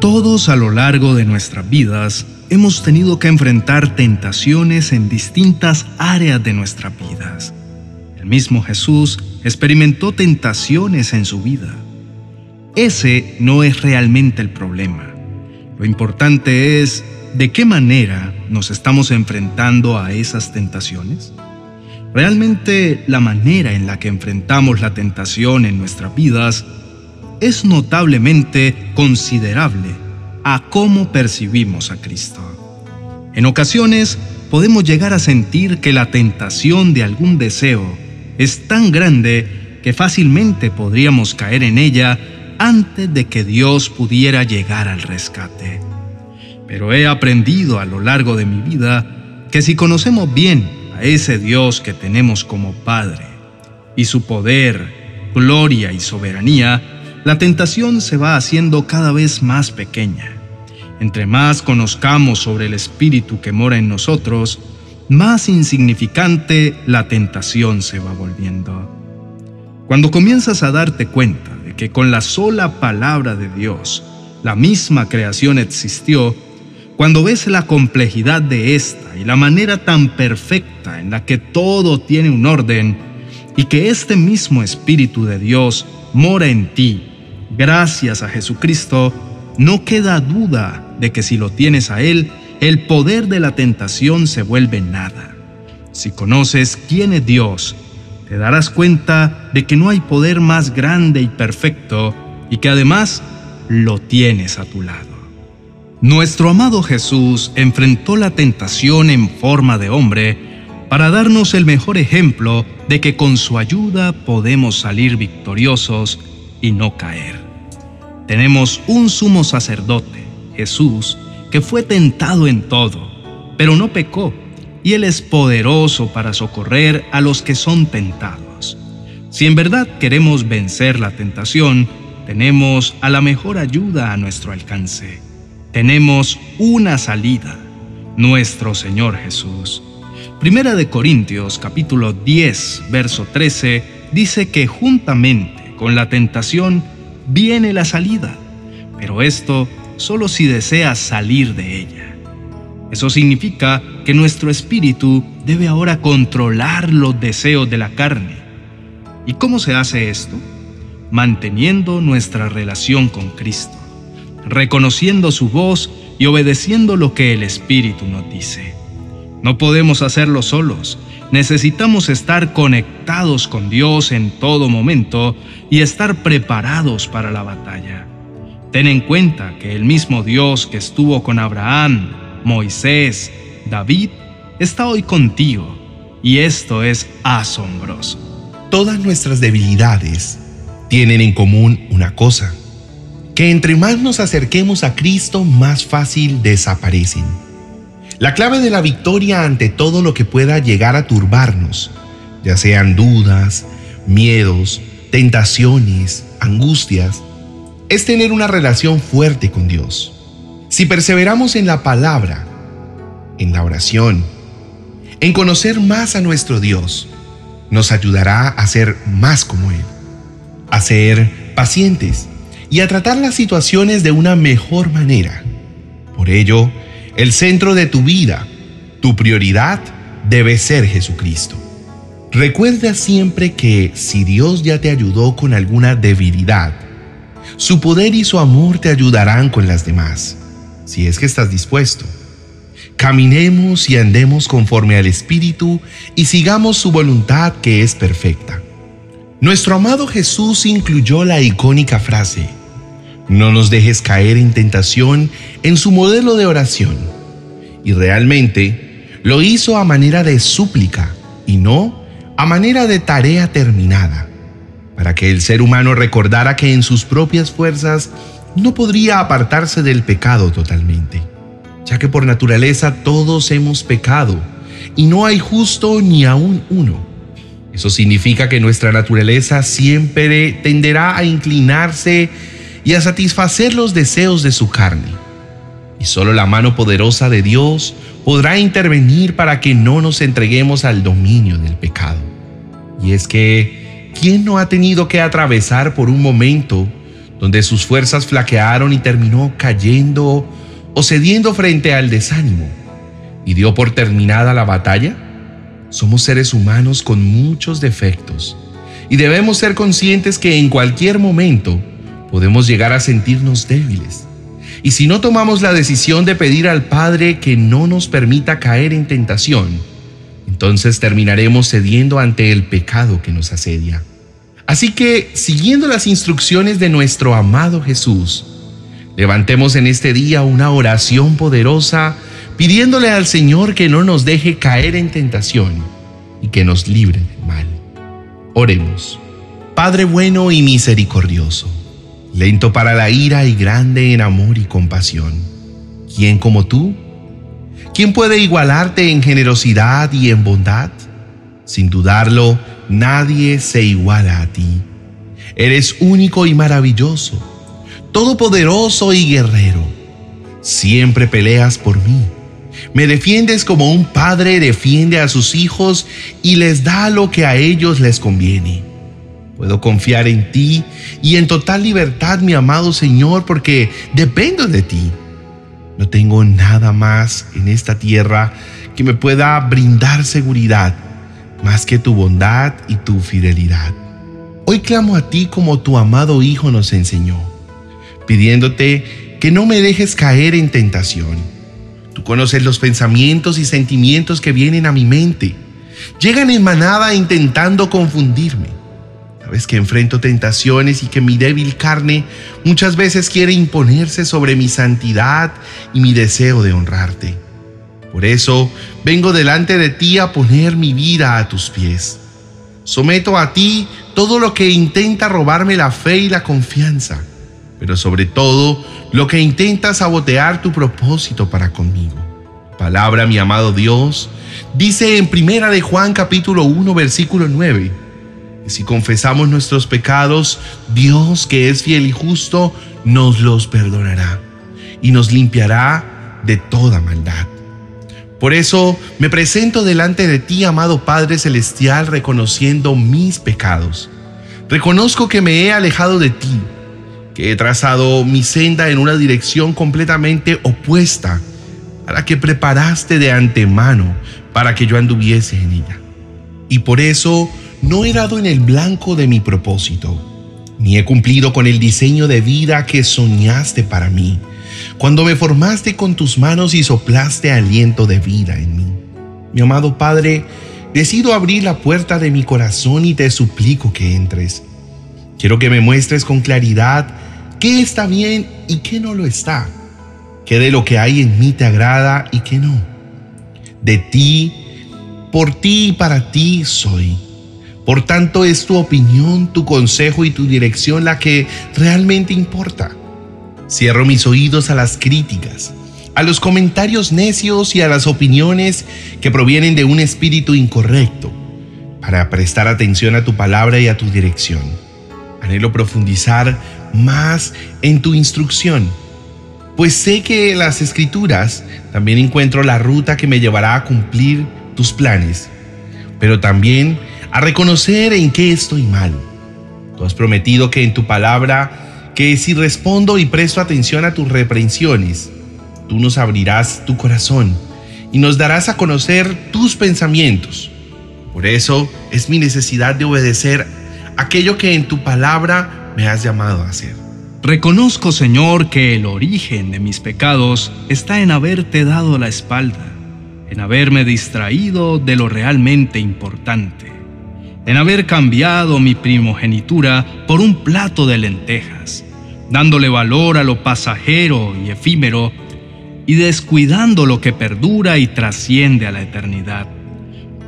Todos a lo largo de nuestras vidas hemos tenido que enfrentar tentaciones en distintas áreas de nuestras vidas. El mismo Jesús experimentó tentaciones en su vida. Ese no es realmente el problema. Lo importante es de qué manera nos estamos enfrentando a esas tentaciones. Realmente la manera en la que enfrentamos la tentación en nuestras vidas es notablemente considerable a cómo percibimos a Cristo. En ocasiones podemos llegar a sentir que la tentación de algún deseo es tan grande que fácilmente podríamos caer en ella antes de que Dios pudiera llegar al rescate. Pero he aprendido a lo largo de mi vida que si conocemos bien ese Dios que tenemos como Padre y su poder, gloria y soberanía, la tentación se va haciendo cada vez más pequeña. Entre más conozcamos sobre el Espíritu que mora en nosotros, más insignificante la tentación se va volviendo. Cuando comienzas a darte cuenta de que con la sola palabra de Dios, la misma creación existió, cuando ves la complejidad de esta y la manera tan perfecta en la que todo tiene un orden, y que este mismo Espíritu de Dios mora en ti, gracias a Jesucristo, no queda duda de que si lo tienes a Él, el poder de la tentación se vuelve nada. Si conoces quién es Dios, te darás cuenta de que no hay poder más grande y perfecto y que además lo tienes a tu lado. Nuestro amado Jesús enfrentó la tentación en forma de hombre para darnos el mejor ejemplo de que con su ayuda podemos salir victoriosos y no caer. Tenemos un sumo sacerdote, Jesús, que fue tentado en todo, pero no pecó, y Él es poderoso para socorrer a los que son tentados. Si en verdad queremos vencer la tentación, tenemos a la mejor ayuda a nuestro alcance. Tenemos una salida, nuestro Señor Jesús. Primera de Corintios capítulo 10, verso 13 dice que juntamente con la tentación viene la salida, pero esto solo si deseas salir de ella. Eso significa que nuestro espíritu debe ahora controlar los deseos de la carne. ¿Y cómo se hace esto? Manteniendo nuestra relación con Cristo, reconociendo su voz y obedeciendo lo que el Espíritu nos dice. No podemos hacerlo solos, necesitamos estar conectados con Dios en todo momento y estar preparados para la batalla. Ten en cuenta que el mismo Dios que estuvo con Abraham, Moisés, David, está hoy contigo, y esto es asombroso. Todas nuestras debilidades tienen en común una cosa, que entre más nos acerquemos a Cristo, más fácil desaparecen. La clave de la victoria ante todo lo que pueda llegar a turbarnos, ya sean dudas, miedos, tentaciones, angustias, es tener una relación fuerte con Dios. Si perseveramos en la palabra, en la oración, en conocer más a nuestro Dios, nos ayudará a ser más como Él, a ser pacientes y a tratar las situaciones de una mejor manera. Por ello, el centro de tu vida, tu prioridad, debe ser Jesucristo. Recuerda siempre que si Dios ya te ayudó con alguna debilidad, su poder y su amor te ayudarán con las demás, si es que estás dispuesto. Caminemos y andemos conforme al Espíritu y sigamos su voluntad que es perfecta. Nuestro amado Jesús incluyó la icónica frase, no nos dejes caer en tentación en su modelo de oración. Y realmente lo hizo a manera de súplica y no a manera de tarea terminada para que el ser humano recordara que en sus propias fuerzas no podría apartarse del pecado totalmente, ya que por naturaleza todos hemos pecado y no hay justo ni aún uno. Eso significa que nuestra naturaleza siempre tenderá a inclinarse y a satisfacer los deseos de su carne. Y solo la mano poderosa de Dios podrá intervenir para que no nos entreguemos al dominio del pecado. Y es que ¿quién no ha tenido que atravesar por un momento donde sus fuerzas flaquearon y terminó cayendo o cediendo frente al desánimo y dio por terminada la batalla? Somos seres humanos con muchos defectos y debemos ser conscientes que en cualquier momento podemos llegar a sentirnos débiles. Y si no tomamos la decisión de pedir al Padre que no nos permita caer en tentación, entonces terminaremos cediendo ante el pecado que nos asedia. Así que, siguiendo las instrucciones de nuestro amado Jesús, levantemos en este día una oración poderosa pidiéndole al Señor que no nos deje caer en tentación y que nos libre del mal. Oremos. Padre bueno y misericordioso, lento para la ira y grande en amor y compasión, ¿quién como tú? ¿Quién puede igualarte en generosidad y en bondad? Sin dudarlo, nadie se iguala a ti. Eres único y maravilloso, todopoderoso y guerrero. Siempre peleas por mí. Me defiendes como un padre defiende a sus hijos y les da lo que a ellos les conviene. Puedo confiar en ti y en total libertad, mi amado Señor, porque dependo de ti. No tengo nada más en esta tierra que me pueda brindar seguridad más que tu bondad y tu fidelidad. Hoy clamo a ti como tu amado Hijo nos enseñó, pidiéndote que no me dejes caer en tentación. Tú conoces los pensamientos y sentimientos que vienen a mi mente. Llegan en manada intentando confundirme. Sabes que enfrento tentaciones y que mi débil carne muchas veces quiere imponerse sobre mi santidad y mi deseo de honrarte. Por eso vengo delante de ti a poner mi vida a tus pies. Someto a ti todo lo que intenta robarme la fe y la confianza, pero sobre todo lo que intenta sabotear tu propósito para conmigo. Palabra, mi amado Dios, dice en Primera de Juan capítulo 1 versículo 9 si confesamos nuestros pecados, Dios que es fiel y justo, nos los perdonará y nos limpiará de toda maldad. Por eso me presento delante de ti, amado Padre Celestial, reconociendo mis pecados. Reconozco que me he alejado de ti, que he trazado mi senda en una dirección completamente opuesta a la que preparaste de antemano para que yo anduviese en ella. Y por eso no he dado en el blanco de mi propósito, ni he cumplido con el diseño de vida que soñaste para mí, cuando me formaste con tus manos y soplaste aliento de vida en mí. Mi amado Padre, decido abrir la puerta de mi corazón y te suplico que entres. Quiero que me muestres con claridad qué está bien y qué no lo está, qué de lo que hay en mí te agrada y qué no. De ti, por ti y para ti soy por tanto, es tu opinión, tu consejo y tu dirección la que realmente importa. Cierro mis oídos a las críticas, a los comentarios necios y a las opiniones que provienen de un espíritu incorrecto, para prestar atención a tu palabra y a tu dirección. Anhelo profundizar más en tu instrucción, pues sé que en las escrituras también encuentro la ruta que me llevará a cumplir tus planes, pero también a reconocer en qué estoy mal. Tú has prometido que en tu palabra, que si respondo y presto atención a tus reprensiones, tú nos abrirás tu corazón y nos darás a conocer tus pensamientos. Por eso es mi necesidad de obedecer aquello que en tu palabra me has llamado a hacer. Reconozco, Señor, que el origen de mis pecados está en haberte dado la espalda, en haberme distraído de lo realmente importante en haber cambiado mi primogenitura por un plato de lentejas, dándole valor a lo pasajero y efímero y descuidando lo que perdura y trasciende a la eternidad.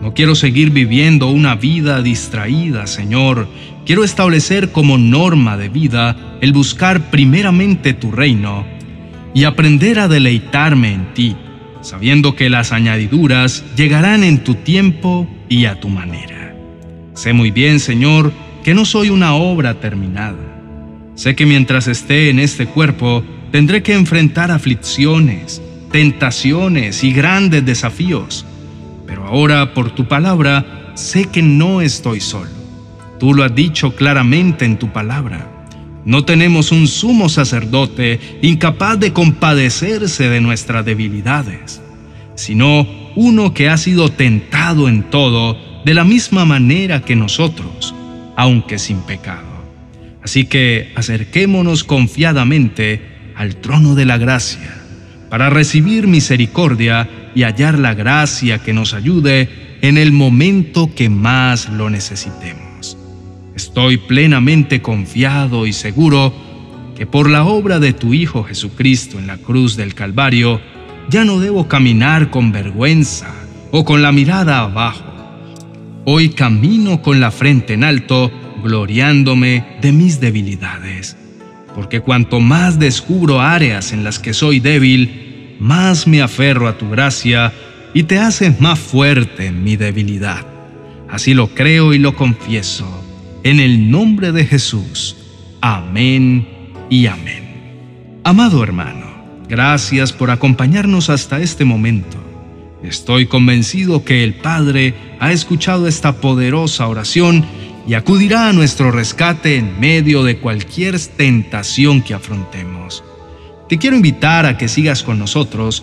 No quiero seguir viviendo una vida distraída, Señor. Quiero establecer como norma de vida el buscar primeramente tu reino y aprender a deleitarme en ti, sabiendo que las añadiduras llegarán en tu tiempo y a tu manera. Sé muy bien, Señor, que no soy una obra terminada. Sé que mientras esté en este cuerpo, tendré que enfrentar aflicciones, tentaciones y grandes desafíos. Pero ahora, por tu palabra, sé que no estoy solo. Tú lo has dicho claramente en tu palabra. No tenemos un sumo sacerdote incapaz de compadecerse de nuestras debilidades, sino uno que ha sido tentado en todo de la misma manera que nosotros, aunque sin pecado. Así que acerquémonos confiadamente al trono de la gracia para recibir misericordia y hallar la gracia que nos ayude en el momento que más lo necesitemos. Estoy plenamente confiado y seguro que por la obra de tu Hijo Jesucristo en la cruz del Calvario, ya no debo caminar con vergüenza o con la mirada abajo. Hoy camino con la frente en alto, gloriándome de mis debilidades. Porque cuanto más descubro áreas en las que soy débil, más me aferro a tu gracia y te haces más fuerte en mi debilidad. Así lo creo y lo confieso. En el nombre de Jesús. Amén y amén. Amado hermano, Gracias por acompañarnos hasta este momento. Estoy convencido que el Padre ha escuchado esta poderosa oración y acudirá a nuestro rescate en medio de cualquier tentación que afrontemos. Te quiero invitar a que sigas con nosotros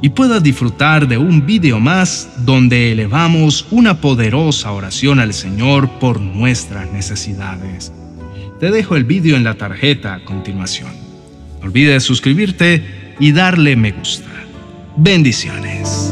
y puedas disfrutar de un video más donde elevamos una poderosa oración al Señor por nuestras necesidades. Te dejo el video en la tarjeta a continuación. No olvides suscribirte y darle me gusta. Bendiciones.